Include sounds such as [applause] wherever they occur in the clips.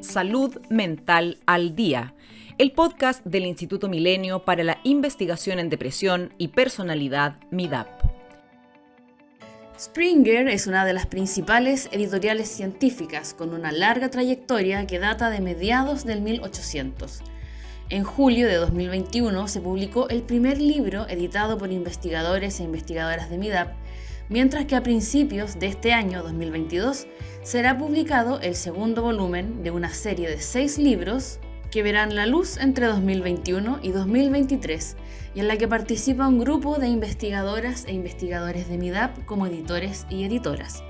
Salud Mental al Día, el podcast del Instituto Milenio para la Investigación en Depresión y Personalidad MIDAP. Springer es una de las principales editoriales científicas con una larga trayectoria que data de mediados del 1800. En julio de 2021 se publicó el primer libro editado por investigadores e investigadoras de MIDAP, mientras que a principios de este año 2022 será publicado el segundo volumen de una serie de seis libros que verán la luz entre 2021 y 2023 y en la que participa un grupo de investigadoras e investigadores de MIDAP como editores y editoras.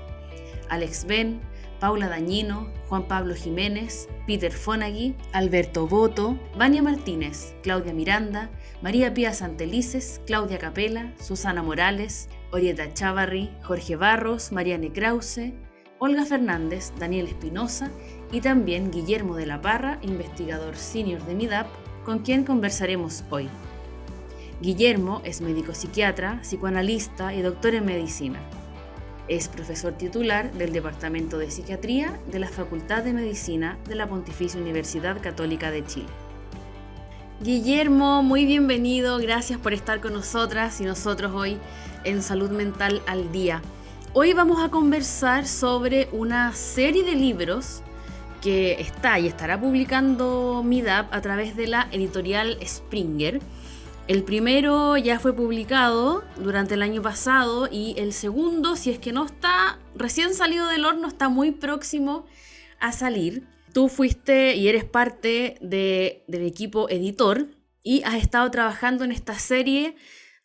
Alex Ben, Paula Dañino, Juan Pablo Jiménez, Peter Fonagui, Alberto Boto, Vania Martínez, Claudia Miranda, María Pía Santelices, Claudia Capela, Susana Morales, Orieta Chavarri, Jorge Barros, Mariane Krause, Olga Fernández, Daniel Espinosa y también Guillermo de la Parra, investigador senior de MIDAP, con quien conversaremos hoy. Guillermo es médico psiquiatra, psicoanalista y doctor en medicina. Es profesor titular del Departamento de Psiquiatría de la Facultad de Medicina de la Pontificia Universidad Católica de Chile. Guillermo, muy bienvenido, gracias por estar con nosotras y nosotros hoy en Salud Mental al Día. Hoy vamos a conversar sobre una serie de libros que está y estará publicando MIDAP a través de la editorial Springer el primero ya fue publicado durante el año pasado y el segundo, si es que no está recién salido del horno, está muy próximo a salir. Tú fuiste y eres parte del equipo editor y has estado trabajando en esta serie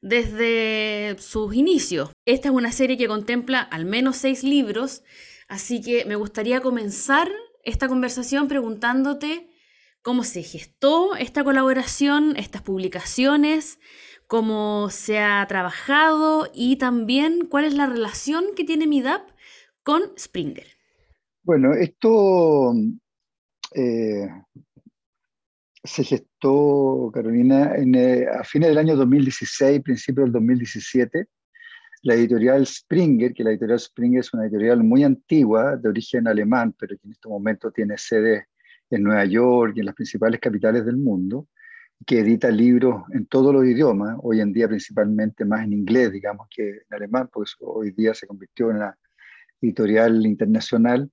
desde sus inicios. Esta es una serie que contempla al menos seis libros, así que me gustaría comenzar esta conversación preguntándote cómo se gestó esta colaboración, estas publicaciones, cómo se ha trabajado y también cuál es la relación que tiene MIDAP con Springer. Bueno, esto eh, se gestó, Carolina, eh, a fines del año 2016, principio del 2017. La editorial Springer, que la editorial Springer es una editorial muy antigua, de origen alemán, pero que en este momento tiene sede en Nueva York y en las principales capitales del mundo, que edita libros en todos los idiomas, hoy en día principalmente más en inglés, digamos, que en alemán, porque hoy día se convirtió en una editorial internacional.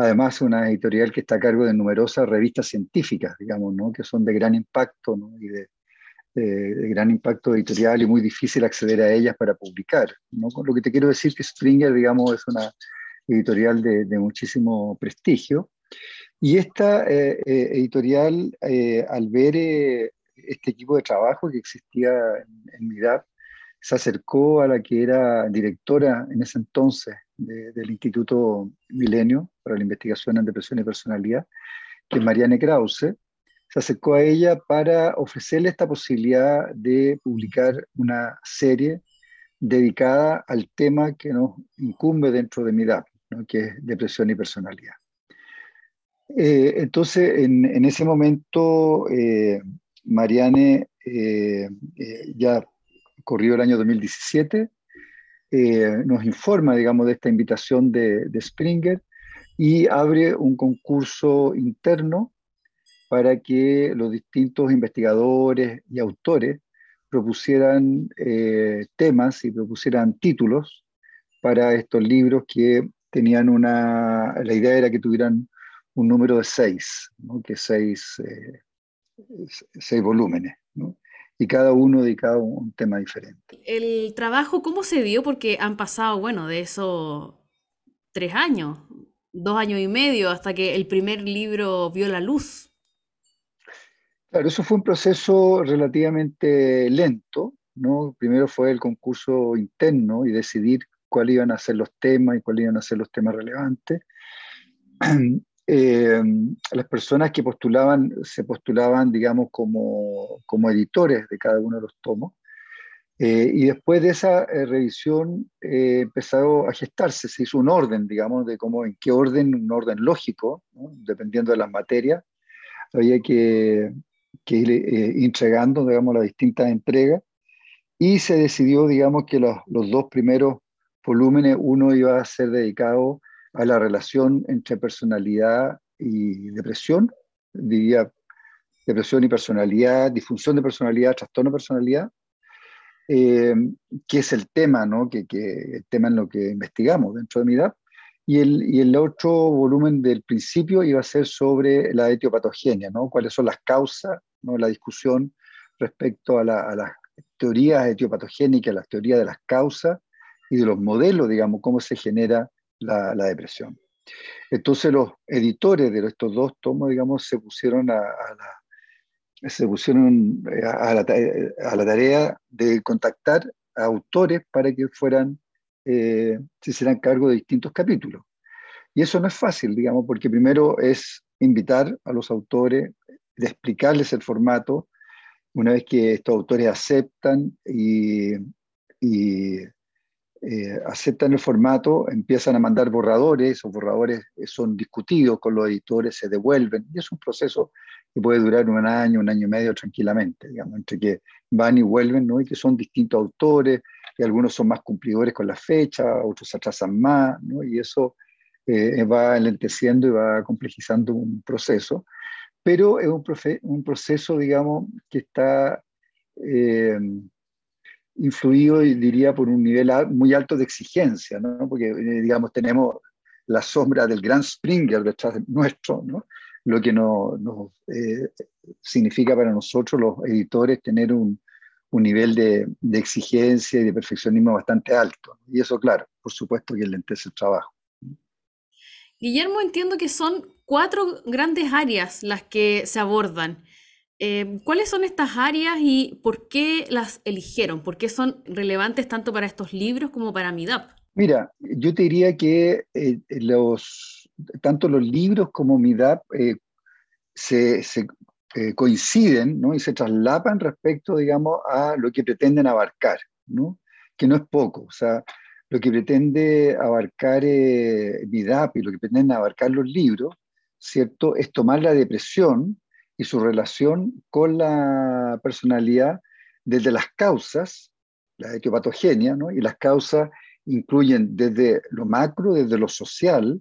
Además, una editorial que está a cargo de numerosas revistas científicas, digamos, ¿no? que son de gran impacto ¿no? y de, de, gran impacto editorial y muy difícil acceder a ellas para publicar. ¿no? Lo que te quiero decir que Springer, digamos, es una editorial de, de muchísimo prestigio y esta eh, eh, editorial, eh, al ver este equipo de trabajo que existía en, MIDAP, se acercó a la que era directora en ese entonces del Instituto Milenio para la Investigación en Depresión y Personalidad, que es Marianne Krause, se acercó a ella para ofrecerle esta posibilidad de publicar una serie dedicada al tema que nos incumbe dentro de MIDAP, que es depresión y personalidad. Eh, entonces, en, ese momento, eh, Mariane eh, ya corrió el año 2017, nos informa, digamos, de esta invitación de, Springer y abre un concurso interno para que los distintos investigadores y autores propusieran temas y propusieran títulos para estos libros que tenían una, la idea era que tuvieran un número de seis, que seis, eh, seis volúmenes, y cada uno dedicado a un tema diferente. ¿El trabajo cómo se dio? Porque han pasado, bueno, de eso tres años, dos años y medio, hasta que el primer libro vio la luz. Claro, eso fue un proceso relativamente lento, ¿no? Primero fue el concurso interno y decidir cuáles iban a ser los temas y cuáles iban a ser los temas relevantes. [clears throat] Eh, las personas que postulaban se postulaban, digamos, como, como editores de cada uno de los tomos. Eh, y después de esa eh, revisión empezó a gestarse, se hizo un orden, digamos, de cómo, en qué orden, un orden lógico, dependiendo de las materias, había que, que ir entregando, digamos, las distintas entregas. Y se decidió, digamos, que los, los dos primeros volúmenes, uno iba a ser dedicado a la relación entre personalidad y depresión, diría depresión y personalidad, disfunción de personalidad, trastorno de personalidad, eh, que es el tema, ¿no? que, el tema en lo que investigamos dentro de MIDAP. Y el, y el otro volumen del principio iba a ser sobre la etiopatogenia, ¿no? cuáles son las causas, ¿no? la discusión respecto a las teorías etiopatogénicas, las teorías de las causas y de los modelos, digamos, cómo se genera la, la depresión. Entonces los editores de estos dos tomos, digamos, se pusieron a, a la se pusieron eh, a la, a la, tarea de contactar a autores para que fueran, eh, se hicieran cargo de distintos capítulos. Y eso no es fácil, digamos, porque primero es invitar a los autores, de explicarles el formato, una vez que estos autores aceptan y, y eh, aceptan el formato, empiezan a mandar borradores, esos borradores son discutidos con los editores, se devuelven, y es un proceso que puede durar un año, un año y medio tranquilamente, digamos, entre que van y vuelven, ¿no? y que son distintos autores, y algunos son más cumplidores con la fecha, otros se atrasan más, ¿no? y eso eh, va enlenteciendo y va complejizando un proceso, pero es un, un proceso, digamos, que está... Eh, influido, diría, por un nivel muy alto de exigencia, ¿no? porque, eh, digamos, tenemos la sombra del gran Springer detrás de nuestro, ¿no? lo que no, eh, significa para nosotros, los editores, tener un, un nivel de, de, exigencia y de perfeccionismo bastante alto. Y eso, claro, por supuesto que lentece el trabajo. Guillermo, entiendo que son cuatro grandes áreas las que se abordan. Eh, ¿Cuáles son estas áreas y por qué las eligieron? ¿Por qué son relevantes tanto para estos libros como para MIDAP? Mira, yo te diría que eh, tanto los libros como MIDAP eh, se, se eh, coinciden ¿no? y se traslapan respecto, digamos, a lo que pretenden abarcar, ¿no? que no es poco. O sea, lo que pretende abarcar MIDAP y lo que pretenden abarcar los libros, ¿cierto? Es tomar la depresión y su relación con la personalidad desde las causas, la etiopatogenia, y las causas incluyen desde lo macro, desde lo social,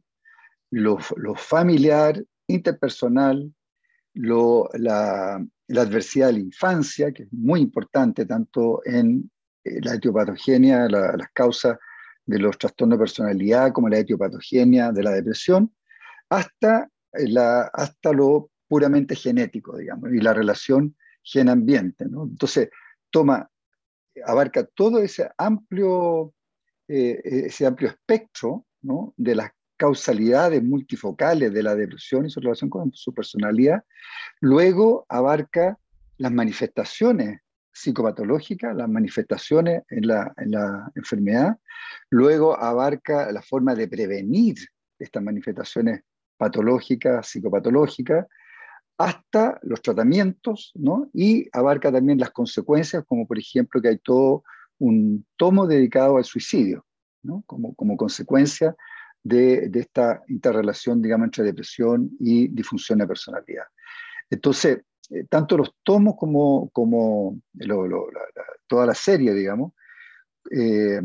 lo, lo familiar, interpersonal, lo, la, la, adversidad de la infancia, que es muy importante tanto en eh, la etiopatogenia, la, las causas de los trastornos de personalidad, como la etiopatogenia de la depresión, hasta, la, hasta lo puramente genético, digamos, y la relación gen-ambiente. ¿no? Entonces, toma, abarca todo ese amplio, eh, ese amplio espectro de las causalidades multifocales de la depresión y su relación con su personalidad. Luego abarca las manifestaciones psicopatológicas, las manifestaciones en la, en la enfermedad. Luego abarca la forma de prevenir estas manifestaciones patológicas, psicopatológicas hasta los tratamientos, ¿no? Y abarca también las consecuencias, como por ejemplo que hay todo un tomo dedicado al suicidio, ¿no? Como, como consecuencia de, de, esta interrelación, digamos, entre depresión y disfunción de personalidad. Entonces, eh, tanto los tomos como, como lo, lo, la, la, toda la serie, digamos, eh,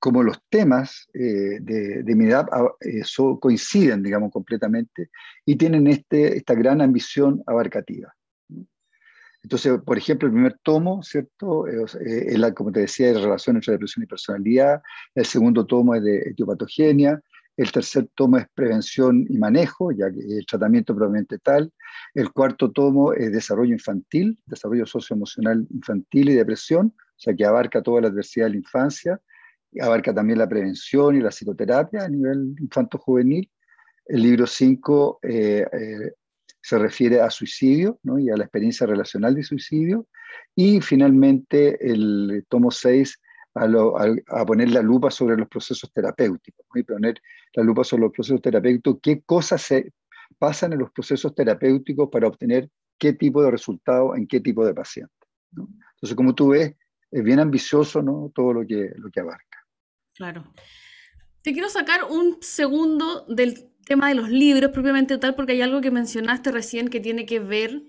como los temas eh, de, de MIDAP eh, so, coinciden, digamos, completamente y tienen este, esta gran ambición abarcativa. Entonces, por ejemplo, el primer tomo, ¿cierto? Eh, es la, como te decía, de relación entre depresión y personalidad. El segundo tomo es de etiopatogenia. El tercer tomo es prevención y manejo, ya que el tratamiento probablemente tal. El cuarto tomo es desarrollo infantil, desarrollo socioemocional infantil y depresión, o sea, que abarca toda la adversidad de la infancia abarca también la prevención y la psicoterapia a nivel infanto-juvenil. El libro 5 eh, eh, se refiere a suicidio ¿no? y a la experiencia relacional de suicidio. Y finalmente el tomo 6 a, a, a, poner la lupa sobre los procesos terapéuticos, ¿no? y poner la lupa sobre los procesos terapéuticos, qué cosas se pasan en los procesos terapéuticos para obtener qué tipo de resultado en qué tipo de paciente. ¿no? Entonces, como tú ves, es bien ambicioso ¿no? todo lo que, lo que abarca. Claro. Te quiero sacar un segundo del tema de los libros propiamente tal, porque hay algo que mencionaste recién que tiene que ver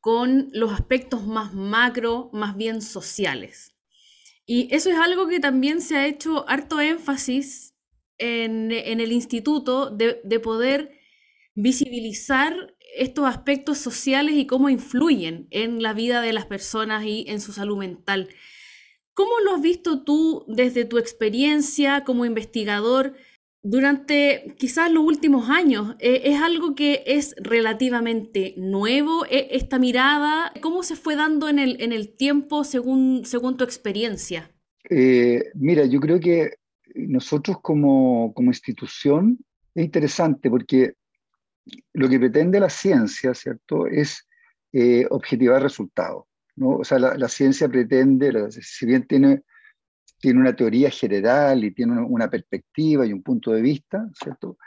con los aspectos más macro, más bien sociales. Y eso es algo que también se ha hecho harto énfasis en, en el instituto de, de, poder visibilizar estos aspectos sociales y cómo influyen en la vida de las personas y en su salud mental. ¿Cómo lo has visto tú desde tu experiencia como investigador durante quizás los últimos años? Eh, ¿Es algo que es relativamente nuevo e, esta mirada? ¿Cómo se fue dando en el, en el tiempo según, según tu experiencia? Eh, mira, yo creo que nosotros como, como institución es interesante porque lo que pretende la ciencia, ¿cierto?, es eh, objetivar resultados. ¿No? O sea, la, ciencia pretende, si bien tiene, tiene una teoría general y tiene una, perspectiva y un punto de vista, ¿cierto?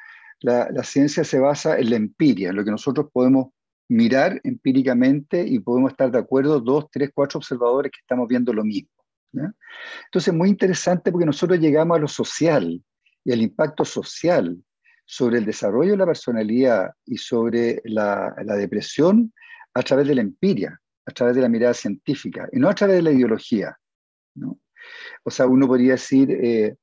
La, la, ciencia se basa en la empiria, en lo que nosotros podemos mirar empíricamente y podemos estar de acuerdo dos, tres, cuatro observadores que estamos viendo lo mismo. Entonces Entonces, muy interesante porque nosotros llegamos a lo social y al impacto social sobre el desarrollo de la personalidad y sobre la, depresión a través de la empiria, a través de la mirada científica, y no a través de la ideología. ¿no? O sea, uno podría decir eh,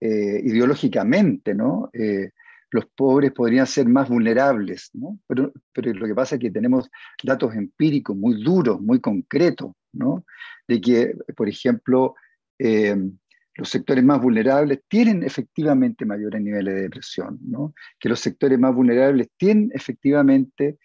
eh, ideológicamente, ¿no? Eh, los pobres podrían ser más vulnerables, ¿no? pero, lo que pasa es que tenemos datos empíricos muy duros, muy concretos, ¿no? de que, por ejemplo, los sectores más vulnerables tienen efectivamente mayores niveles de depresión, ¿no? que los sectores más vulnerables tienen efectivamente,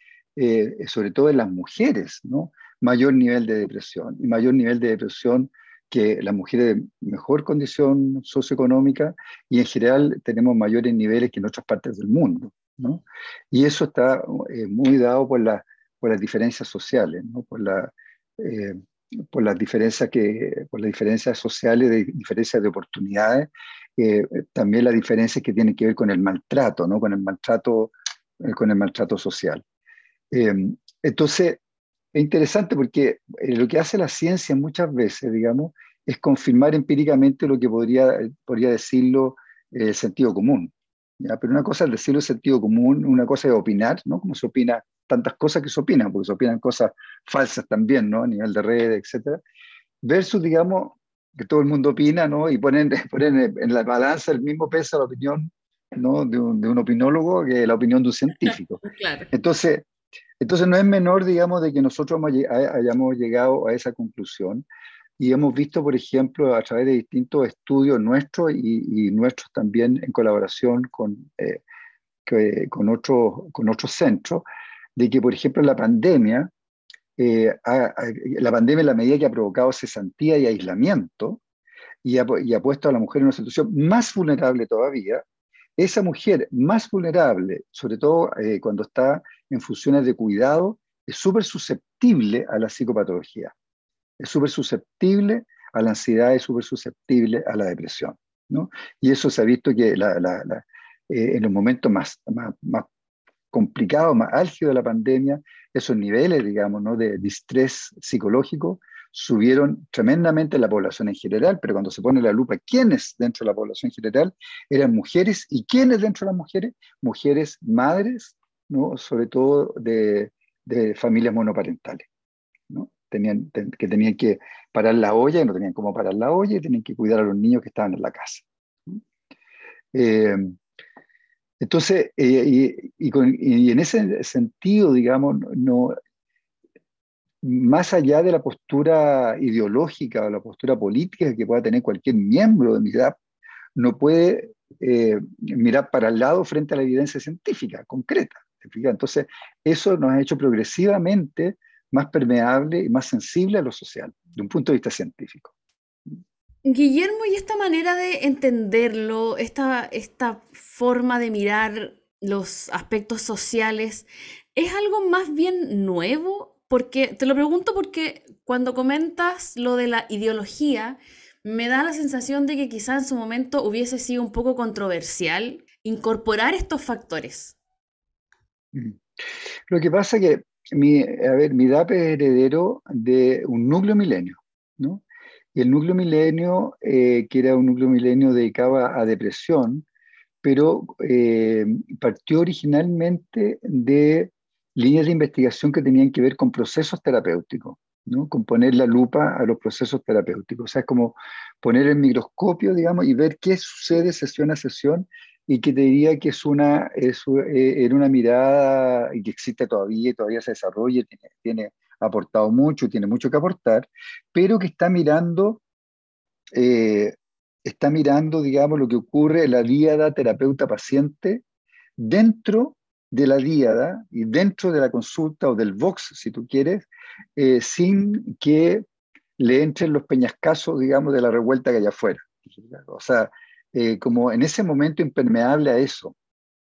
sobre todo en las mujeres, ¿no? Mayor nivel de depresión y mayor nivel de depresión que las mujeres de mejor condición socioeconómica y en general tenemos mayores niveles que en otras partes del mundo. ¿no? Y eso está eh, muy dado por, la, por las diferencias sociales, ¿no? por la, eh, por las diferencias que por las diferencias sociales de diferencias de oportunidades eh, también las diferencias que tienen que ver con el maltrato no con el maltrato eh, con el maltrato social eh, entonces es interesante porque lo que hace la ciencia muchas veces digamos es confirmar empíricamente lo que podría podría decirlo el sentido común ¿ya? pero una cosa es decirlo el sentido común una cosa es opinar no como se opina tantas cosas que se opinan, porque se opinan cosas falsas también, ¿no? A nivel de redes, etcétera, versus, digamos, que todo el mundo opina, ¿no? Y ponen, [laughs] ponen en la balanza el mismo peso la opinión, ¿no? De un, de un opinólogo que la opinión de un científico. [laughs] Entonces, entonces no es menor, digamos, de que nosotros hayamos llegado a esa conclusión y hemos visto, por ejemplo, a través de distintos estudios nuestros y, nuestros también en colaboración con, eh, con, otros, con otros centros, de que, por ejemplo, la pandemia, eh, la pandemia en la medida que ha provocado cesantía y aislamiento y ha, puesto a la mujer en una situación más vulnerable todavía, esa mujer más vulnerable, sobre todo eh, cuando está en funciones de cuidado, es súper susceptible a la psicopatología, es súper susceptible a la ansiedad, es súper susceptible a la depresión. ¿no? Y eso se ha visto que eh, en los momentos más, más, más, complicado, más álgido de la pandemia, esos niveles, digamos, ¿no? de distrés psicológico subieron tremendamente en la población en general, pero cuando se pone la lupa, ¿quiénes dentro de la población general eran mujeres y quiénes dentro de las mujeres? Mujeres madres, sobre todo de, familias monoparentales, que tenían que parar la olla y no tenían cómo parar la olla y tenían que cuidar a los niños que estaban en la casa. Eh, entonces, eh, y, en ese sentido, digamos, más allá de la postura ideológica o la postura política que pueda tener cualquier miembro de MIDAP, no puede eh, mirar para el lado frente a la evidencia científica, concreta. Entonces, eso nos ha hecho progresivamente más permeable y más sensible a lo social, de un punto de vista científico. Guillermo, y esta manera de entenderlo, esta, esta forma de mirar los aspectos sociales, ¿es algo más bien nuevo? Porque te lo pregunto porque cuando comentas lo de la ideología, me da la sensación de que quizá en su momento hubiese sido un poco controversial incorporar estos factores. Lo que pasa es que mi, a ver, mi DAP es heredero de un núcleo milenio, ¿no? Y el núcleo milenio, eh, que era un núcleo milenio dedicado a, depresión, pero eh, partió originalmente de líneas de investigación que tenían que ver con procesos terapéuticos, ¿no? con poner la lupa a los procesos terapéuticos. O sea, es como poner el microscopio, digamos, y ver qué sucede sesión a sesión y que te diría que es una, es, eh, era una mirada que existe todavía todavía se desarrolla, tiene, tiene aportado mucho, tiene mucho que aportar, pero que está mirando, eh, está mirando, digamos, lo que ocurre en la díada terapeuta-paciente dentro de la díada y dentro de la consulta o del box, si tú quieres, eh, sin que le entren los peñascasos, digamos, de la revuelta que hay afuera. O sea, eh, como en ese momento impermeable a eso,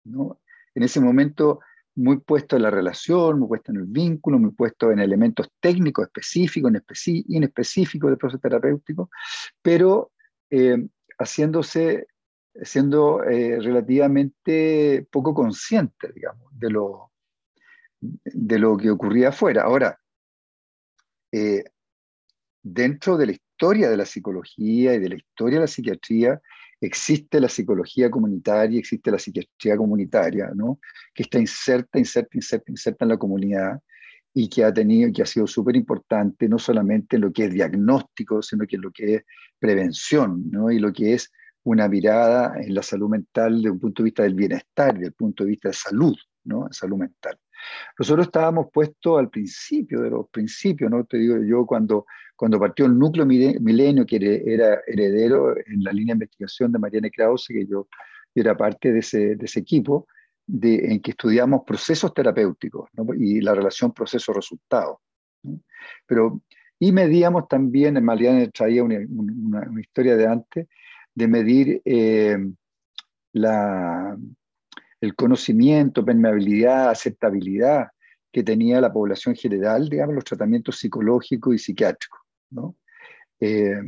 ¿no? En ese momento muy puesto en la relación, muy puesto en el vínculo, muy puesto en elementos técnicos específicos, inespecíficos del proceso terapéutico, pero eh, haciéndose, siendo eh, relativamente poco consciente, digamos, de lo, de lo que ocurría afuera. Ahora, dentro de la historia de la psicología y de la historia de la psiquiatría, existe la psicología comunitaria, existe la psiquiatría comunitaria, ¿no? que está inserta, inserta, inserta, inserta en la comunidad y que ha tenido, que ha sido súper importante, no solamente en lo que es diagnóstico, sino que en lo que es prevención, ¿no? y lo que es una mirada en la salud mental desde un punto de vista del bienestar, desde el punto de vista de salud, ¿no? salud mental. Nosotros estábamos puestos al principio de los principios, ¿no? Te digo yo, cuando, cuando partió el núcleo milenio, que era heredero en la línea de investigación de Mariana Krause, que yo era parte de ese, de ese equipo, de, en que estudiamos procesos terapéuticos ¿no? y la relación proceso-resultado. Pero, y medíamos también, Mariana traía una, una, una, historia de antes, de medir eh, la, el conocimiento, permeabilidad, aceptabilidad que tenía la población general, digamos, los tratamientos psicológicos y psiquiátricos. ¿no? Eh,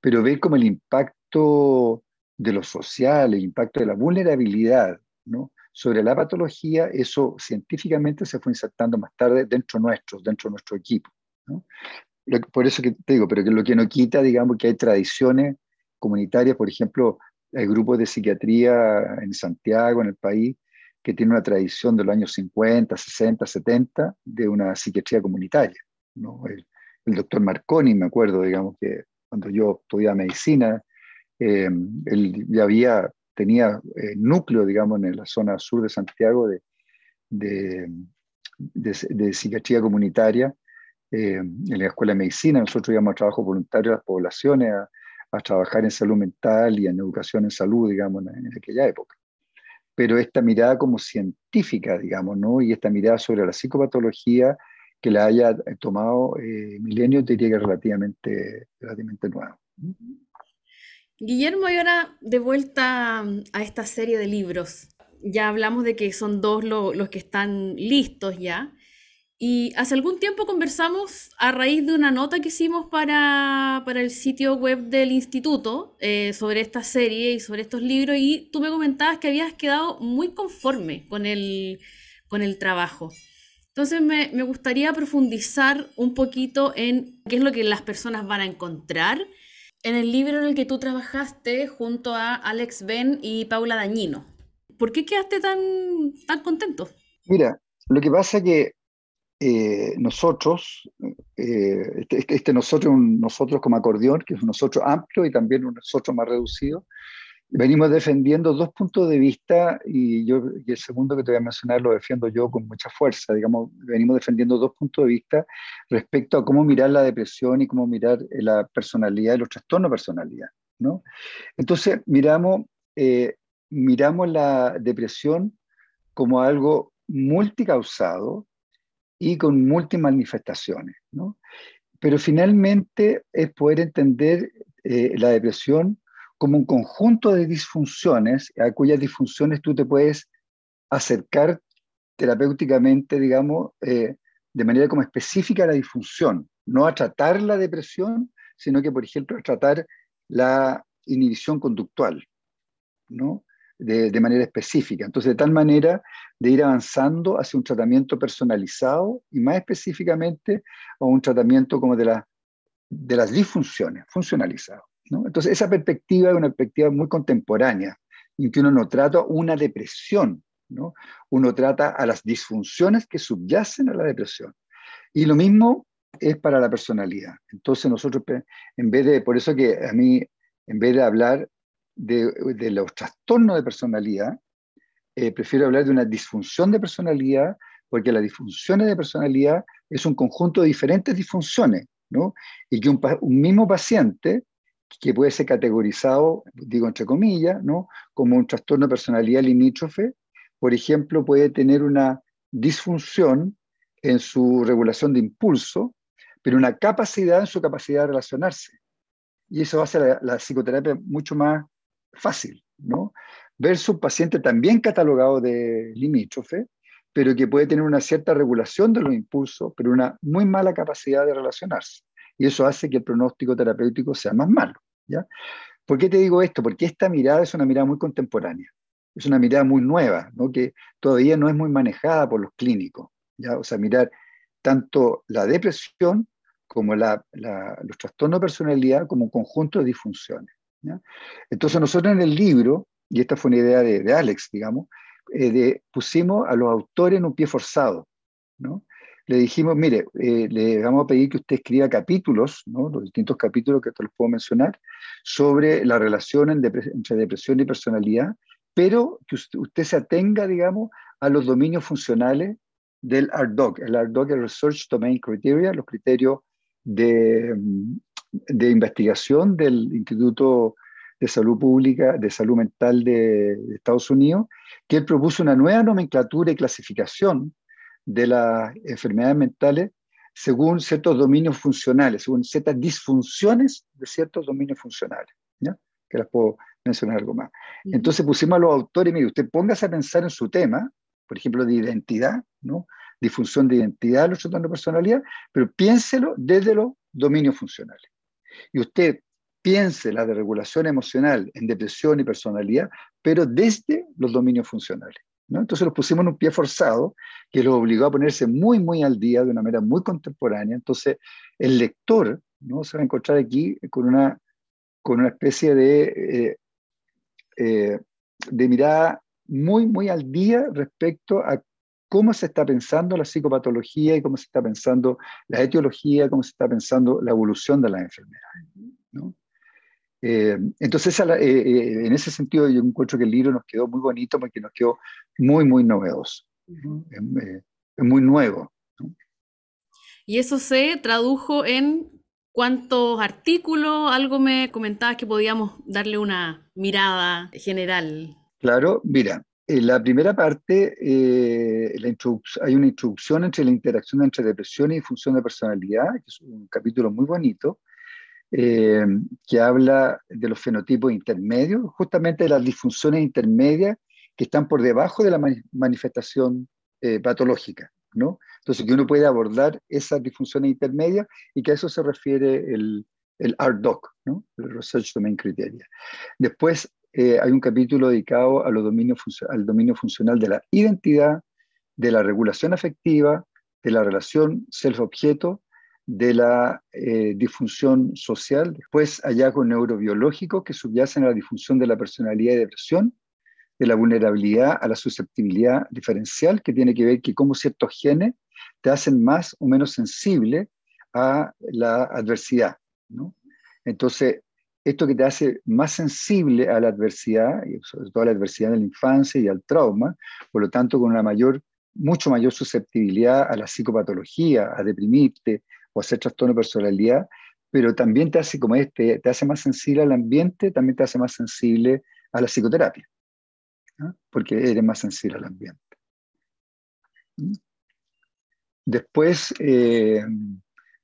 pero ver como el impacto de lo social, el impacto de la vulnerabilidad ¿no? sobre la patología, eso científicamente se fue insertando más tarde dentro nuestro, dentro de nuestro equipo. ¿no? Por eso que te digo, pero que lo que no quita, digamos, que hay tradiciones comunitarias, por ejemplo, hay grupos de psiquiatría en Santiago, en el país, que tienen una tradición de los años 50, 60, 70 de una psiquiatría comunitaria. El, doctor Marconi, me acuerdo, digamos, que cuando yo estudiaba medicina, eh, él ya había, tenía eh, núcleo, digamos, en la zona sur de Santiago de, psiquiatría comunitaria. Eh, en la escuela de medicina, nosotros íbamos a trabajo voluntario a las poblaciones, a, a trabajar en salud mental y en educación en salud, digamos, en, aquella época. Pero esta mirada como científica, digamos, ¿no? Y esta mirada sobre la psicopatología que la haya tomado eh, Milenio, diría que es relativamente, relativamente nuevo. Guillermo, y ahora de vuelta a esta serie de libros. Ya hablamos de que son dos los que están listos ya. Y hace algún tiempo conversamos a raíz de una nota que hicimos para, para el sitio web del instituto eh, sobre esta serie y sobre estos libros y tú me comentabas que habías quedado muy conforme con el, con el trabajo. Entonces me, me gustaría profundizar un poquito en qué es lo que las personas van a encontrar en el libro en el que tú trabajaste junto a Alex Ben y Paula Dañino. ¿Por qué quedaste tan, tan contento? Mira, lo que pasa que eh, nosotros, eh, este, este, nosotros, un nosotros como acordeón, que es un nosotros amplio y también un nosotros más reducido, venimos defendiendo dos puntos de vista y, yo, y el segundo que te voy a mencionar lo defiendo yo con mucha fuerza, digamos, venimos defendiendo dos puntos de vista respecto a cómo mirar la depresión y cómo mirar la personalidad y los trastornos de personalidad, ¿no? Entonces, miramos, eh, miramos la depresión como algo multicausado, y con múltiples manifestaciones. ¿no? Pero finalmente es poder entender eh, la depresión como un conjunto de disfunciones a cuyas disfunciones tú te puedes acercar terapéuticamente, digamos, eh, de manera como específica a la disfunción, no a tratar la depresión, sino que, por ejemplo, a tratar la inhibición conductual, ¿no? De, manera específica. Entonces, de tal manera de ir avanzando hacia un tratamiento personalizado y más específicamente a un tratamiento como de, la, de las disfunciones, funcionalizado. Entonces, esa perspectiva es una perspectiva muy contemporánea, en que uno no trata una depresión, ¿no? uno trata a las disfunciones que subyacen a la depresión. Y lo mismo es para la personalidad. Entonces nosotros, en vez de, por eso que a mí, en vez de hablar de, los trastornos de personalidad, eh, prefiero hablar de una disfunción de personalidad, porque las disfunciones de personalidad es un conjunto de diferentes disfunciones, ¿no? Y que un, un mismo paciente, que puede ser categorizado, digo entre comillas, ¿no? como un trastorno de personalidad limítrofe, por ejemplo, puede tener una disfunción en su regulación de impulso, pero una capacidad en su capacidad de relacionarse. Y eso hace la, la psicoterapia mucho más fácil, ¿no? Versus un paciente también catalogado de limítrofe, pero que puede tener una cierta regulación de los impulsos, pero una muy mala capacidad de relacionarse. Y eso hace que el pronóstico terapéutico sea más malo, ¿ya? ¿Por qué te digo esto? Porque esta mirada es una mirada muy contemporánea, es una mirada muy nueva, ¿no? que todavía no es muy manejada por los clínicos. ¿ya? O sea, mirar tanto la depresión como la, los trastornos de personalidad como un conjunto de disfunciones. Entonces nosotros en el libro, y esta fue una idea de, Alex, digamos, eh, pusimos a los autores en un pie forzado. ¿no? Le dijimos, mire, eh, le vamos a pedir que usted escriba capítulos, ¿no? los distintos capítulos que te los puedo mencionar, sobre la relación entre depresión y personalidad, pero que usted, se atenga, digamos, a los dominios funcionales del RDoC. El RDoC es Research Domain Criteria, los criterios de, de investigación del Instituto de Salud Pública, de Salud Mental de, Estados Unidos, que él propuso una nueva nomenclatura y clasificación de las enfermedades mentales según ciertos dominios funcionales, según ciertas disfunciones de ciertos dominios funcionales, ¿ya? que las puedo mencionar algo más. Entonces pusimos a los autores, mire, usted póngase a pensar en su tema, por ejemplo, de identidad, ¿no? disfunción de identidad, los trastornos de personalidad, pero piénselo desde los dominios funcionales. Y usted piense la de regulación emocional en depresión y personalidad, pero desde los dominios funcionales. ¿no? Entonces los pusimos en un pie forzado que los obligó a ponerse muy, muy al día de una manera muy contemporánea. Entonces el lector ¿no? se va a encontrar aquí con una, con una especie de, eh, eh, de mirada muy, muy al día respecto a cómo se está pensando la psicopatología y cómo se está pensando la etiología, cómo se está pensando la evolución de las enfermedades. ¿no? Eh, entonces, eh, eh, en ese sentido, yo encuentro que el libro nos quedó muy bonito porque nos quedó muy, muy novedoso. Es, muy nuevo. Y eso se tradujo en cuántos artículos, algo me comentabas que podíamos darle una mirada general. Claro, mira, en la primera parte la hay una introducción entre la interacción entre depresión y función de personalidad, que es un capítulo muy bonito, eh, que habla de los fenotipos intermedios, justamente de las disfunciones intermedias que están por debajo de la manifestación eh, patológica, ¿no? Entonces, que uno puede abordar esas disfunciones intermedias y que a eso se refiere el, el RDoC, ¿no? El Research Domain Criteria. Después eh, hay un capítulo dedicado al dominio funcional de la identidad, de la regulación afectiva, de la relación self-objeto de la eh, disfunción social, después hallazgos neurobiológicos que subyacen a la disfunción de la personalidad y depresión, de la vulnerabilidad a la susceptibilidad diferencial, que tiene que ver que cómo ciertos genes te hacen más o menos sensible a la adversidad. Entonces, esto que te hace más sensible a la adversidad, sobre todo a la adversidad de la infancia y al trauma, por lo tanto con una mayor, mucho mayor susceptibilidad a la psicopatología, a deprimirte, o hacer trastorno de personalidad, pero también te hace, como este, te hace más sensible al ambiente, también te hace más sensible a la psicoterapia, porque eres más sensible al ambiente. ¿Mm? Después, eh,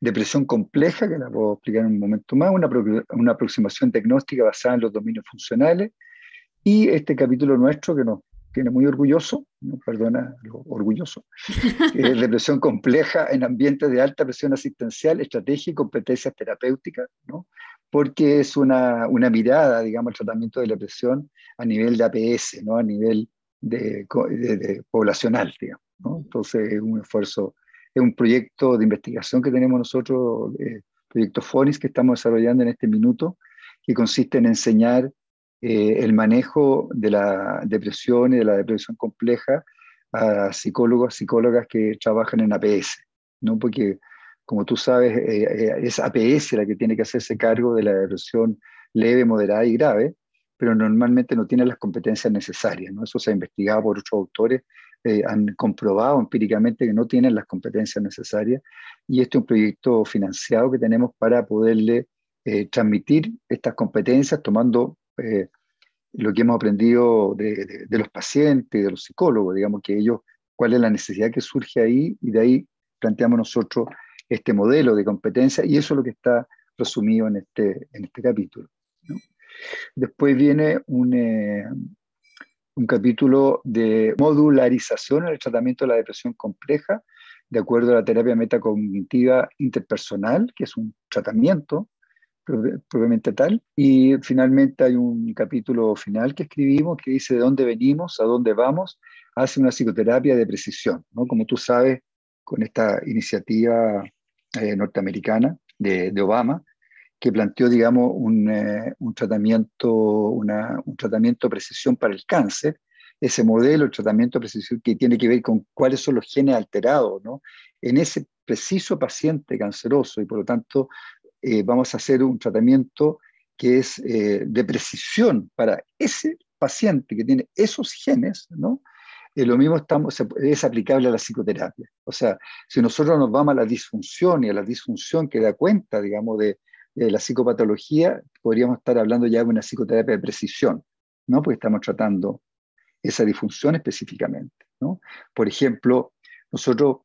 depresión compleja, que la puedo explicar en un momento más, una, una aproximación diagnóstica basada en los dominios funcionales, y este capítulo nuestro que nos tiene muy orgulloso, no perdona lo orgulloso, [laughs] es depresión compleja en ambientes de alta presión asistencial, estrategia y competencias terapéuticas, ¿no? porque es una, una mirada, digamos, al tratamiento de la depresión a nivel de APS, ¿no? a nivel de, de, poblacional, digamos. ¿no? Entonces es un esfuerzo, es un proyecto de investigación que tenemos nosotros, eh, proyecto FONIS, que estamos desarrollando en este minuto, que consiste en enseñar eh, el manejo de la depresión y de la depresión compleja a psicólogos, psicólogas que trabajan en APS, ¿no? Porque, como tú sabes, eh, eh, es APS la que tiene que hacerse cargo de la depresión leve, moderada y grave, pero normalmente no tienen las competencias necesarias. ¿no? Eso se ha investigado por otros autores, eh, han comprobado empíricamente que no tienen las competencias necesarias y este es un proyecto financiado que tenemos para poderle eh, transmitir estas competencias tomando eh, lo que hemos aprendido de, de, los pacientes, de los psicólogos, digamos que ellos, cuál es la necesidad que surge ahí y de ahí planteamos nosotros este modelo de competencia y eso es lo que está resumido en este, en este capítulo. Después viene un, eh, un capítulo de modularización el tratamiento de la depresión compleja, de acuerdo a la terapia metacognitiva interpersonal, que es un tratamiento propiamente tal. Y finalmente hay un capítulo final que escribimos que dice de dónde venimos, a dónde vamos, hace una psicoterapia de precisión. ¿no? Como tú sabes, con esta iniciativa eh, norteamericana de, de, Obama, que planteó, digamos, un, eh, un tratamiento, una, un tratamiento de precisión para el cáncer, ese modelo de tratamiento de precisión que tiene que ver con cuáles son los genes alterados, ¿no? En ese preciso paciente canceroso y por lo tanto eh, vamos a hacer un tratamiento que es eh, de precisión para ese paciente que tiene esos genes, ¿no? Eh, lo mismo estamos, es aplicable a la psicoterapia. O sea, si nosotros nos vamos a la disfunción y a la disfunción que da cuenta, digamos, de, de la psicopatología, podríamos estar hablando ya de una psicoterapia de precisión, ¿no? Porque estamos tratando esa disfunción específicamente, ¿no? Por ejemplo, nosotros,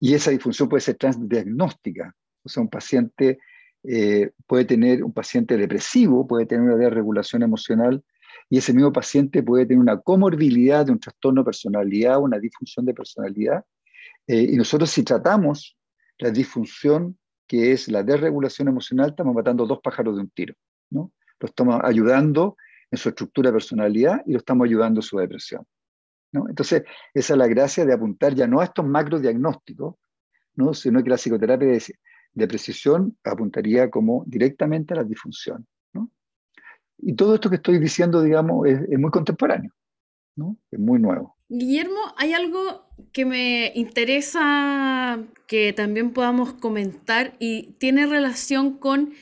y esa disfunción puede ser transdiagnóstica, o sea, un paciente eh, puede tener un paciente depresivo, puede tener una desregulación emocional y ese mismo paciente puede tener una comorbilidad de un trastorno de personalidad, una disfunción de personalidad. Eh, y nosotros si tratamos la disfunción que es la desregulación emocional, estamos matando dos pájaros de un tiro. ¿no? Lo estamos ayudando en su estructura de personalidad y lo estamos ayudando en su depresión. ¿no? Entonces, esa es la gracia de apuntar ya no a estos macro diagnósticos, ¿no? sino que la psicoterapia de precisión apuntaría como directamente a la disfunción. ¿no? Y todo esto que estoy diciendo, digamos, es, es muy contemporáneo, ¿no? es muy nuevo. Guillermo, hay algo que me interesa que también podamos comentar y tiene relación con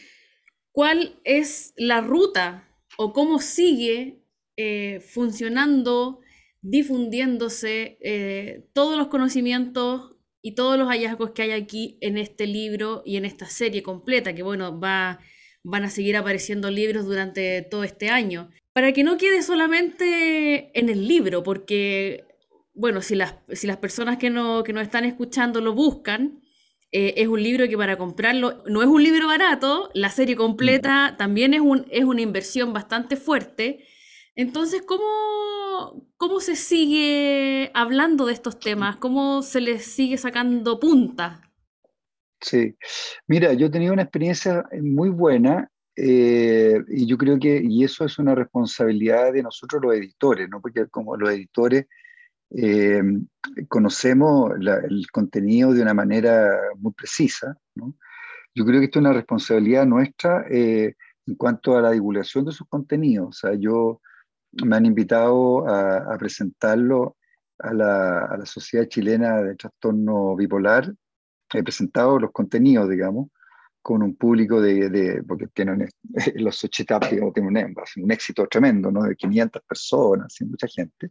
cuál es la ruta o cómo sigue eh, funcionando, difundiéndose eh, todos los conocimientos y todos los hallazgos que hay aquí en este libro y en esta serie completa, que bueno, va, van a seguir apareciendo libros durante todo este año. Para que no quede solamente en el libro, porque, bueno, si las, si las personas que, no, que nos están escuchando lo buscan, eh, es un libro que para comprarlo no es un libro barato, la serie completa también es, un, es una inversión bastante fuerte. Entonces, ¿cómo, ¿cómo se sigue hablando de estos temas? ¿Cómo se les sigue sacando punta? Sí, mira, yo he tenido una experiencia muy buena eh, y yo creo que, y eso es una responsabilidad de nosotros los editores, ¿no? Porque como los editores eh, conocemos el contenido de una manera muy precisa, ¿no? Yo creo que esto es una responsabilidad nuestra eh, en cuanto a la divulgación de sus contenidos. O sea, yo me han invitado a, presentarlo a la, a la, Sociedad Chilena de Trastorno Bipolar. He presentado los contenidos, digamos, con un público de, de porque tienen [laughs] los Sochitap, digamos, tienen un, un, éxito tremendo, ¿no? De 500 personas, y mucha gente.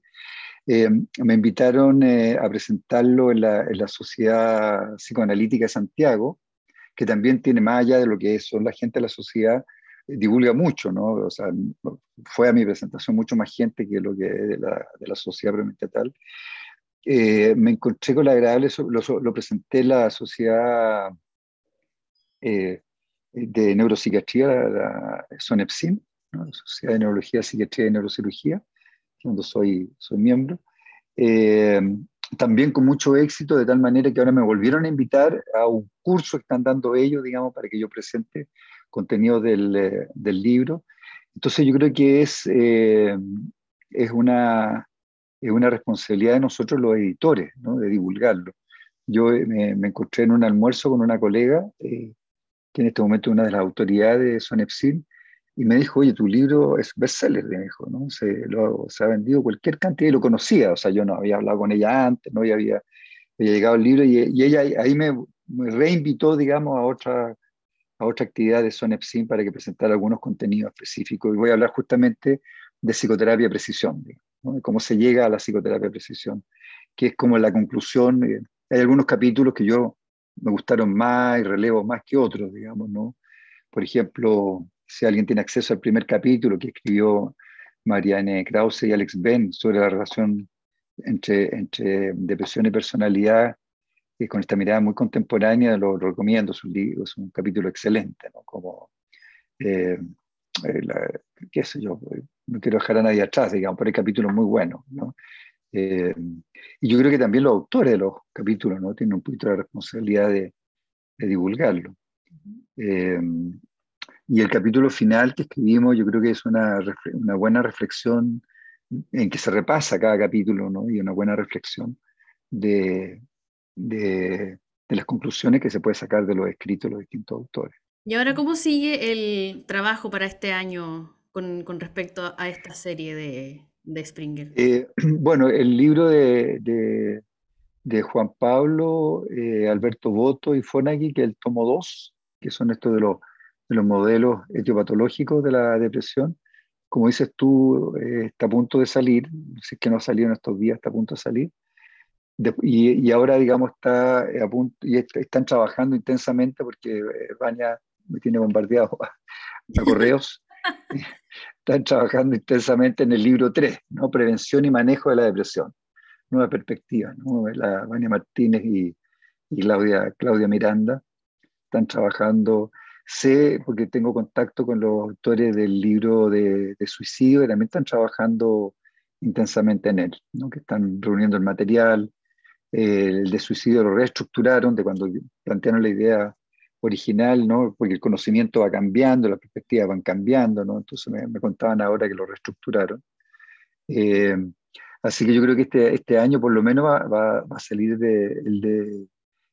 Eh, me invitaron eh, a presentarlo en la, en la, Sociedad Psicoanalítica de Santiago, que también tiene más allá de lo que son la gente de la sociedad, divulga mucho, ¿no? O sea, fue a mi presentación mucho más gente que lo que de la, de la sociedad realmente tal. Eh, me encontré con la agradable, lo, lo presenté en la sociedad eh, de neuropsiquiatría, la, SONEPSIN, ¿no? Sociedad de Neurología, Psiquiatría y Neurocirugía, donde soy, soy miembro. Eh, también con mucho éxito, de tal manera que ahora me volvieron a invitar a un curso que están dando ellos, digamos, para que yo presente contenido del, eh, del libro. Entonces yo creo que es, eh, es, una, es una responsabilidad de nosotros los editores, ¿no? de divulgarlo. Yo eh, me, me, encontré en un almuerzo con una colega, eh, que en este momento es una de las autoridades de Sonepsil, y me dijo, oye, tu libro es bestseller, me dijo, ¿no? Se, lo, se ha vendido cualquier cantidad y lo conocía, o sea, yo no había hablado con ella antes, no había, había llegado el libro y, y ella ahí me, me, reinvitó, digamos, a otra, a otra actividad de Sonepsin para que presentara algunos contenidos específicos. Y voy a hablar justamente de psicoterapia precisión, de cómo se llega a la psicoterapia precisión, que es como la conclusión. Eh, hay algunos capítulos que yo me gustaron más y relevo más que otros, digamos, ¿no? Por ejemplo, si alguien tiene acceso al primer capítulo que escribió Marianne Krause y Alex Ben sobre la relación entre, entre depresión y personalidad, y con esta mirada muy contemporánea, lo, recomiendo, es un, libro, es un capítulo excelente, ¿no? Como, eh, eh, qué sé yo, no quiero dejar a nadie atrás, digamos, pero hay capítulos muy buenos, ¿no? Eh, y yo creo que también los autores de los capítulos ¿no? tienen un poquito de responsabilidad de, divulgarlo. Eh, y el capítulo final que escribimos yo creo que es una, una buena reflexión en que se repasa cada capítulo ¿no? y una buena reflexión de, de, de las conclusiones que se puede sacar de los escritos de los distintos autores. ¿Y ahora cómo sigue el trabajo para este año con, con respecto a esta serie de, de Springer? Eh, [clears throat] bueno, el libro de, de, Juan Pablo, eh, Alberto Boto y Fonagui, que es el tomo 2, que son estos de los, de los modelos etiopatológicos de la depresión. Como dices tú, eh, está a punto de salir, si es que no ha salido en estos días, está a punto de salir. y, y, ahora, digamos, está a punto, y están trabajando intensamente porque Baña me tiene bombardeado [laughs] a correos [laughs] están trabajando intensamente en el libro 3, ¿no? Prevención y manejo de la depresión. Nueva perspectiva, ¿no? La Vania Martínez y, y Claudia, Claudia Miranda están trabajando. Sé, porque tengo contacto con los autores del libro de, de suicidio, y también están trabajando intensamente en él, ¿no? que están reuniendo el material. el de suicidio lo reestructuraron de cuando plantearon la idea original, ¿no? porque el conocimiento va cambiando, las perspectivas van cambiando, ¿no? entonces me, contaban ahora que lo reestructuraron. Eh, así que yo creo que este, este año por lo menos va, va, a salir de, el, de,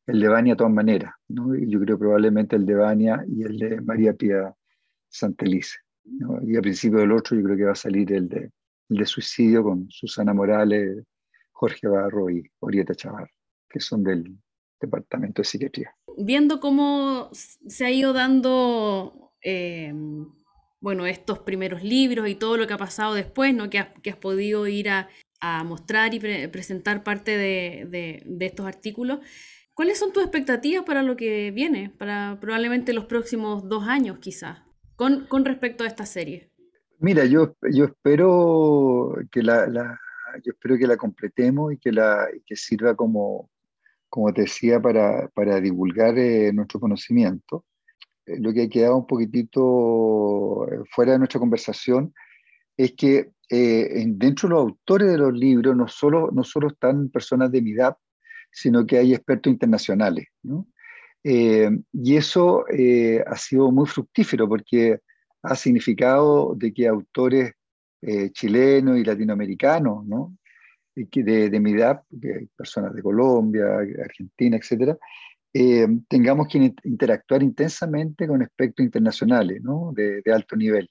el de Bania de todas maneras, ¿no? y yo creo probablemente el de Bania y el de María Pía Santelice. ¿no? Y a principio del otro yo creo que va a salir el de, el de Suicidio con Susana Morales, Jorge Barro y Orieta Chavar, que son del, departamento de psiquiatría. Viendo cómo se ha ido dando, eh, bueno, estos primeros libros y todo lo que ha pasado después, ¿no? Que, has podido ir a, mostrar y presentar parte de, estos artículos. ¿Cuáles son tus expectativas para lo que viene, para probablemente los próximos dos años quizás, con, respecto a esta serie? Mira, yo, yo espero que la, yo espero que la completemos y que, la, y que sirva como, como te decía, para, divulgar eh, nuestro conocimiento. Eh, lo que ha quedado un poquitito eh, fuera de nuestra conversación es que dentro de los autores de los libros no solo, no solo están personas de mi edad, sino que hay expertos internacionales. ¿no? y eso ha sido muy fructífero porque ha significado de que autores chilenos y latinoamericanos, ¿no? De, de mi edad, personas de Colombia, Argentina, etcétera, eh, tengamos que interactuar intensamente con aspectos internacionales, ¿no? de, de, alto nivel.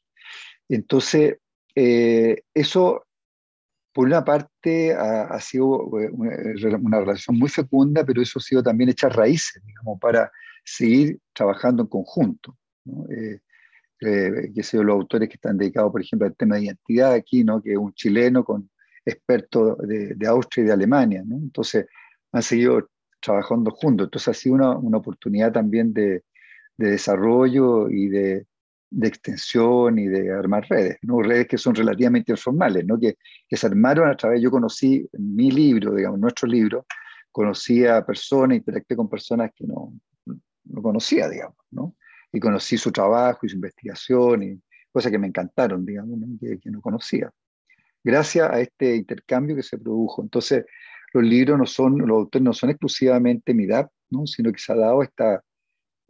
Entonces, eh, eso, por una parte, ha, sido eh, una, relación muy fecunda, pero eso ha sido también echar raíces, digamos, para seguir trabajando en conjunto. ¿no? que sido los autores que están dedicados, por ejemplo, al tema de identidad aquí, ¿no? que un chileno con expertos de, de, Austria y de Alemania, ¿no? Entonces han seguido trabajando juntos. Entonces ha sido una, una oportunidad también de, de desarrollo y de, de, extensión y de armar redes, ¿no? redes que son relativamente informales, ¿no? que, que se armaron a través, yo conocí mi libro, digamos, nuestro libro, conocí a personas, interactué con personas que no, no conocía, digamos, ¿no? y conocí su trabajo y su investigación, y cosas que me encantaron, digamos, Que, que no conocía gracias a este intercambio que se produjo. Entonces, los libros no son, los autores no son exclusivamente MIDAP, ¿no? sino que se ha dado esta,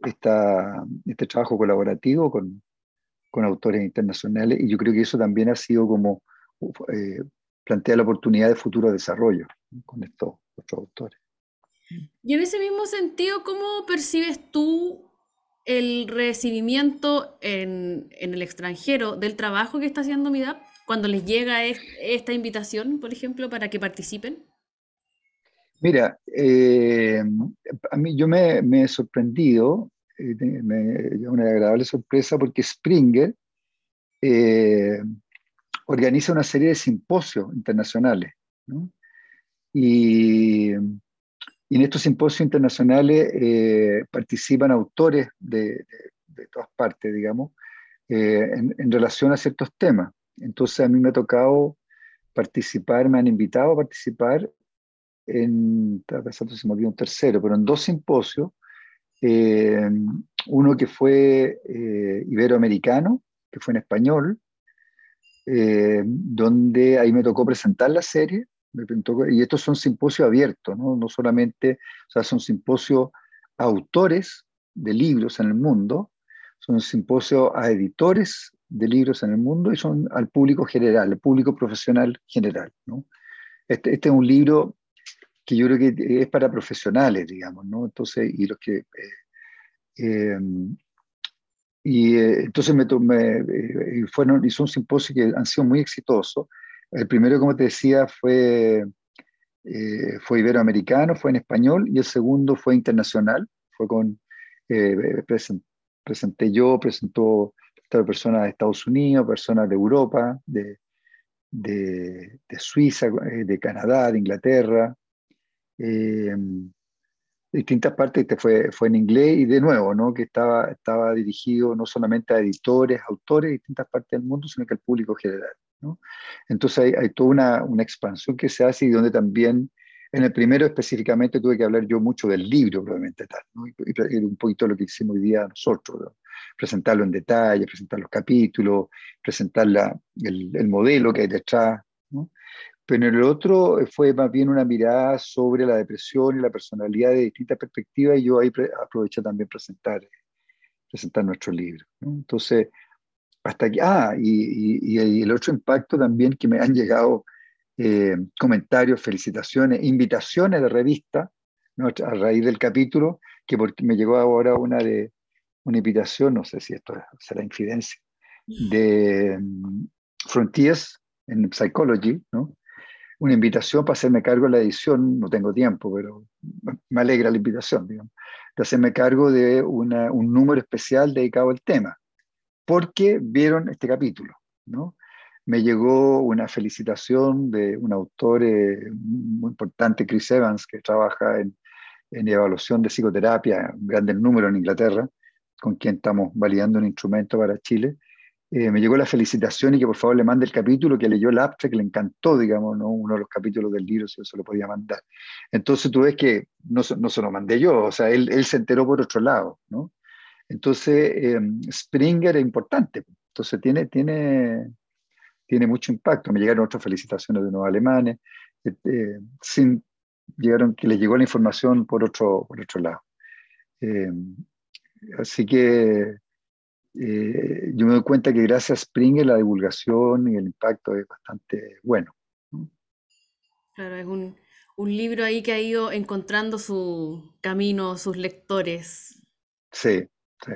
este trabajo colaborativo con, con, autores internacionales y yo creo que eso también ha sido como eh, la oportunidad de futuro desarrollo con estos autores. Y en ese mismo sentido, ¿cómo percibes tú el recibimiento en, en el extranjero del trabajo que está haciendo MIDAP? Cuando les llega esta invitación, por ejemplo, para que participen? Mira, eh, a mí yo me, he sorprendido, eh, me una agradable sorpresa porque Springer, eh, organiza una serie de simposios internacionales. Y, en estos simposios internacionales eh, participan autores de, todas partes, digamos, en, relación a ciertos temas. Entonces a mí me ha tocado participar, me han invitado a participar en, pensando si me olvidó un tercero, pero en dos simposios, eh, uno que fue iberoamericano, que fue en español, eh, donde ahí me tocó presentar la serie, y estos son simposios abiertos, ¿no? no solamente, o sea, son simposios autores de libros en el mundo, son simposios a editores de libros en el mundo y son al público general, al público profesional general. ¿no? Este, este, es un libro que yo creo que es para profesionales, digamos, ¿no? Entonces, y los que... Eh, eh, y eh, entonces me, tomé, eh, fueron, hizo un simposio que han sido muy exitosos. El primero, como te decía, fue, eh, fue iberoamericano, fue en español, y el segundo fue internacional. Fue con, presenté yo, presentó personas de Estados Unidos, personas de Europa, de, de, de Suiza, de Canadá, de Inglaterra distintas partes, este fue, fue en inglés y de nuevo, ¿no? que estaba, estaba dirigido no solamente a editores, autores de distintas partes del mundo, sino que al público general. ¿no? Entonces hay, hay toda una, una, expansión que se hace y donde también, en el primero específicamente tuve que hablar yo mucho del libro, probablemente tal, ¿no? y, y, un poquito lo que hicimos hoy día nosotros, presentarlo en detalle, presentar los capítulos, presentar la, el, el modelo que hay detrás. ¿no? Pero en el otro eh, fue más bien una mirada sobre la depresión y la personalidad de distintas perspectivas y yo ahí aproveché también presentar, presentar nuestro libro. Entonces, hasta aquí, ah, y, y, el otro impacto también que me han llegado eh, comentarios, felicitaciones, invitaciones de revista, a raíz del capítulo, que porque me llegó ahora una de una invitación, no sé si esto será infidencia, de um, Frontiers en Psychology, ¿no? una invitación para hacerme cargo de la edición, no tengo tiempo, pero me alegra la invitación, digamos, de hacerme cargo de una, un número especial dedicado al tema, porque vieron este capítulo, ¿no? Me llegó una felicitación de un autor eh, muy importante, Chris Evans, que trabaja en, en evaluación de psicoterapia, un grande número en Inglaterra, con quien estamos validando un instrumento para Chile, eh, me llegó la felicitación y que por favor le mande el capítulo que leyó el abstract, que le encantó, digamos, ¿no? uno de los capítulos del libro, si eso lo podía mandar. Entonces tú ves que no, no se lo mandé yo, o sea, él, él se enteró por otro lado, ¿no? Entonces, eh, Springer es importante, entonces tiene, tiene, tiene mucho impacto. Me llegaron otras felicitaciones de unos alemanes, eh, sin, llegaron, que les llegó la información por otro, por otro lado. así que eh, yo me doy cuenta que gracias a Springer la divulgación y el impacto es bastante bueno. Claro, es un, un, libro ahí que ha ido encontrando su camino, sus lectores. Sí, sí.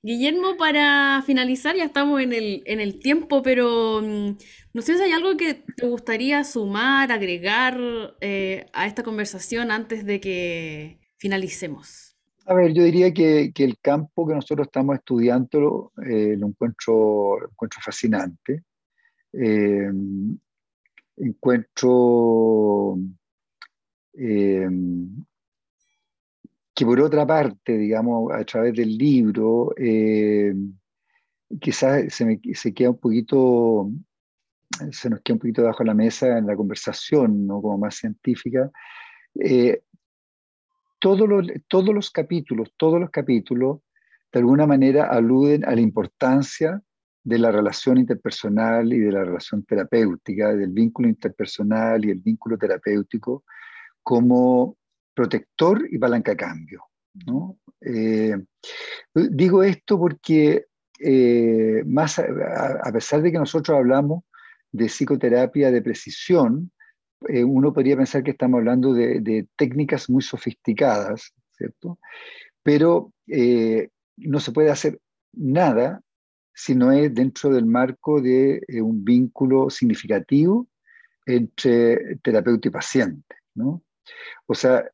Guillermo, para finalizar, ya estamos en el, en el tiempo, pero mm, no sé si hay algo que te gustaría sumar, agregar eh, a esta conversación antes de que finalicemos. A ver, yo diría que, que, el campo que nosotros estamos estudiando eh, lo encuentro, encuentro fascinante. Eh, encuentro que por otra parte, digamos, a través del libro, quizás se, me, se, queda un poquito, se nos queda un poquito debajo de la mesa en la conversación, ¿no? como más científica, todos los, todos los capítulos, todos los capítulos, de alguna manera aluden a la importancia de la relación interpersonal y de la relación terapéutica, del vínculo interpersonal y el vínculo terapéutico como protector y palanca cambio. ¿no? Eh, digo esto porque eh, más a, pesar de que nosotros hablamos de psicoterapia de precisión, eh, uno podría pensar que estamos hablando de, técnicas muy sofisticadas, ¿cierto? Pero no se puede hacer nada si no es dentro del marco de un vínculo significativo entre terapeuta y paciente, ¿no? O sea,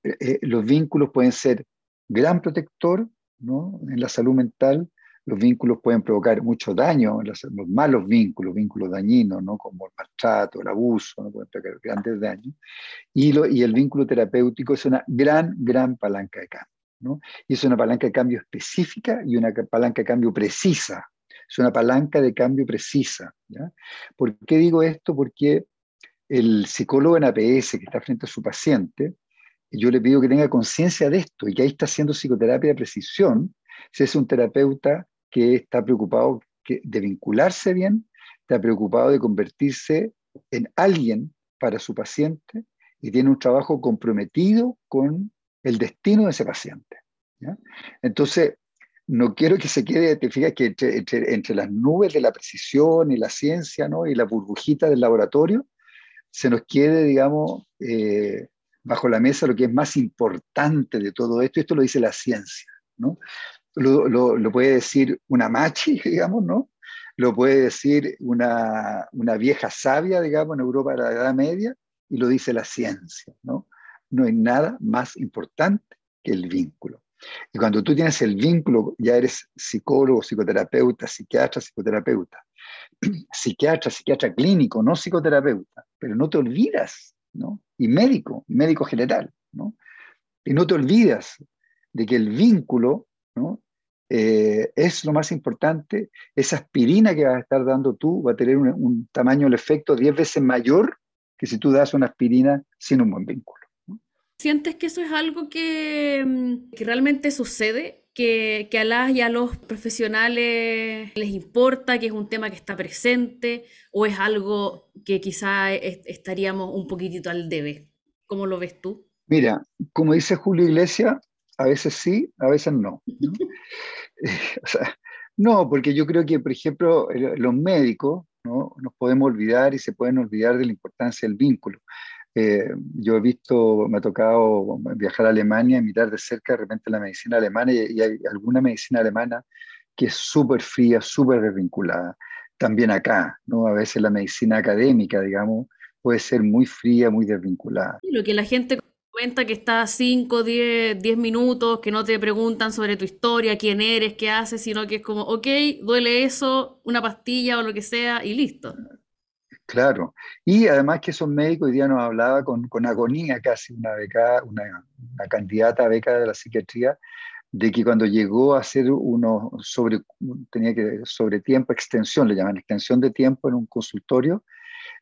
los vínculos pueden ser gran protector, ¿no? En la salud mental, los vínculos pueden provocar mucho daño, los, malos vínculos, vínculos dañinos, ¿no? como el maltrato, el abuso, ¿no? pueden provocar grandes daños. Y, lo, y el vínculo terapéutico es una gran, gran palanca de cambio. ¿no? Y es una palanca de cambio específica y una palanca de cambio precisa. Es una palanca de cambio precisa. ¿ya? ¿Por qué digo esto? Porque el psicólogo en APS que está frente a su paciente, yo le pido que tenga conciencia de esto y que ahí está haciendo psicoterapia de precisión, si es un terapeuta que está preocupado de vincularse bien, está preocupado de convertirse en alguien para su paciente y tiene un trabajo comprometido con el destino de ese paciente. Entonces, no quiero que se quede, te fijas que entre, las nubes de la precisión y la ciencia ¿no? y la burbujita del laboratorio, se nos quede, digamos, eh, bajo la mesa lo que es más importante de todo esto, esto lo dice la ciencia, ¿no? lo, puede decir una machi, [laughs] digamos, ¿no? Lo puede decir una, vieja sabia, digamos, en Europa de la Edad Media, y lo dice la ciencia, ¿no? No hay nada más importante que el vínculo. Y cuando tú tienes el vínculo, ya eres psicólogo, psicoterapeuta, psiquiatra, psicoterapeuta, psiquiatra, psiquiatra clínico, no psicoterapeuta, pero no te olvidas, ¿no? Y médico, médico general, ¿no? Y no te olvidas de que el vínculo, ¿no? Eh, es lo más importante, esa aspirina que vas a estar dando tú va a tener un, tamaño, el efecto 10 veces mayor que si tú das una aspirina sin un buen vínculo. ¿Sientes que eso es algo que, mm, que realmente sucede? Que, que, a las y a los profesionales les importa, que es un tema que está presente, o es algo que quizá estaríamos un poquitito al debe? ¿Cómo lo ves tú? Mira, como dice Julio Iglesias, a veces sí, a veces no. ¿no? [laughs] porque yo creo que, por ejemplo, los médicos ¿no? nos podemos olvidar y se pueden olvidar de la importancia del vínculo. Eh, yo he visto, me ha tocado viajar a Alemania y mirar de cerca de repente la medicina alemana y, hay alguna medicina alemana que es súper fría, súper desvinculada. También acá, ¿no? A veces la medicina académica, digamos, puede ser muy fría, muy desvinculada. Lo que la gente cuenta que está 5, 10, 10 minutos, que no te preguntan sobre tu historia, quién eres, qué haces, sino que es como, ok, duele eso, una pastilla o lo que sea y listo. Claro, y además que esos médicos, hoy día nos hablaba con, con agonía casi una, beca, una, una, candidata a beca de la psiquiatría, de que cuando llegó a hacer uno sobre, tenía que, sobre tiempo, extensión, le llaman extensión de tiempo en un consultorio,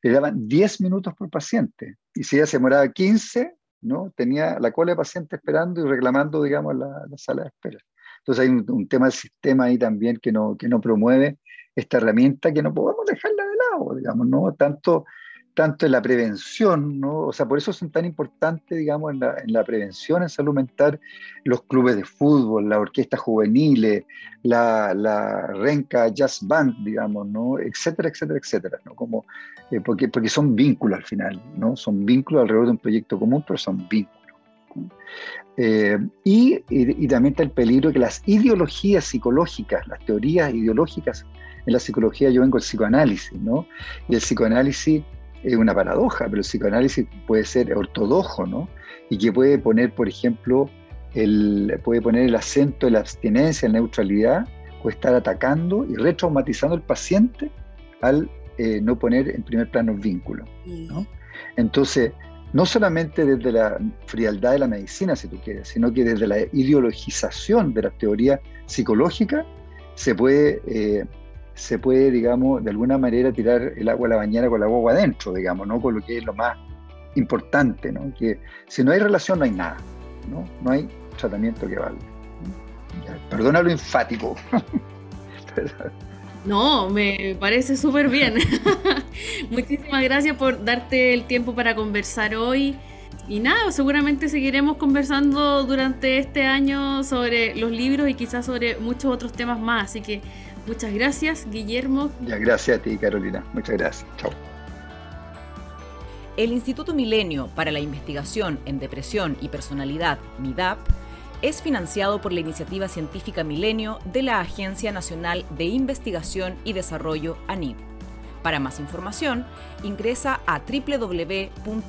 le daban 10 minutos por paciente. Y si ella se demoraba 15, ¿no? Tenía la cola de pacientes esperando y reclamando, digamos, la, sala de espera. Entonces hay un, tema del sistema ahí también que no, que no promueve esta herramienta que no podemos dejarla de lado, digamos, ¿no? Tanto tanto en la prevención, ¿no? O sea, por eso son tan importantes, digamos, en la, en la prevención en salud mental, los clubes de fútbol, la orquesta juvenil, la, la Renca Jazz Band, digamos, ¿no? Etcétera, etcétera, etcétera, ¿no? Como, eh, porque, porque son vínculos al final, ¿no? Son vínculos alrededor de un proyecto común, pero son vínculos. Eh, y, y, y, también está el peligro que las ideologías psicológicas, las teorías ideológicas en la psicología, yo vengo del psicoanálisis, ¿no? Y el psicoanálisis es una paradoja, pero el psicoanálisis puede ser ortodoxo, ¿no? Y que puede poner, por ejemplo, el, puede poner el acento en la abstinencia, en la neutralidad, o estar atacando y retraumatizando al paciente al eh, no poner en primer plano el vínculo, ¿no? Entonces, no solamente desde la frialdad de la medicina, si tú quieres, sino que desde la ideologización de la teoría psicológica se puede eh, se puede, digamos, de alguna manera tirar el agua a la bañera con la agua adentro, digamos, ¿no? Con lo que es lo más importante, ¿no? Que si no hay relación no hay nada, ¿no? No hay tratamiento que valga. Perdona lo enfático. [laughs] No, me parece súper bien. [laughs] Muchísimas gracias por darte el tiempo para conversar hoy. Y nada, seguramente seguiremos conversando durante este año sobre los libros y quizás sobre muchos otros temas más. Así que Muchas gracias, Guillermo. Ya, gracias a ti, Carolina. Muchas gracias. Chao. El Instituto Milenio para la Investigación en Depresión y Personalidad, MIDAP, es financiado por la iniciativa científica Milenio de la Agencia Nacional de Investigación y Desarrollo, ANID. Para más información, ingresa a www.midap.org.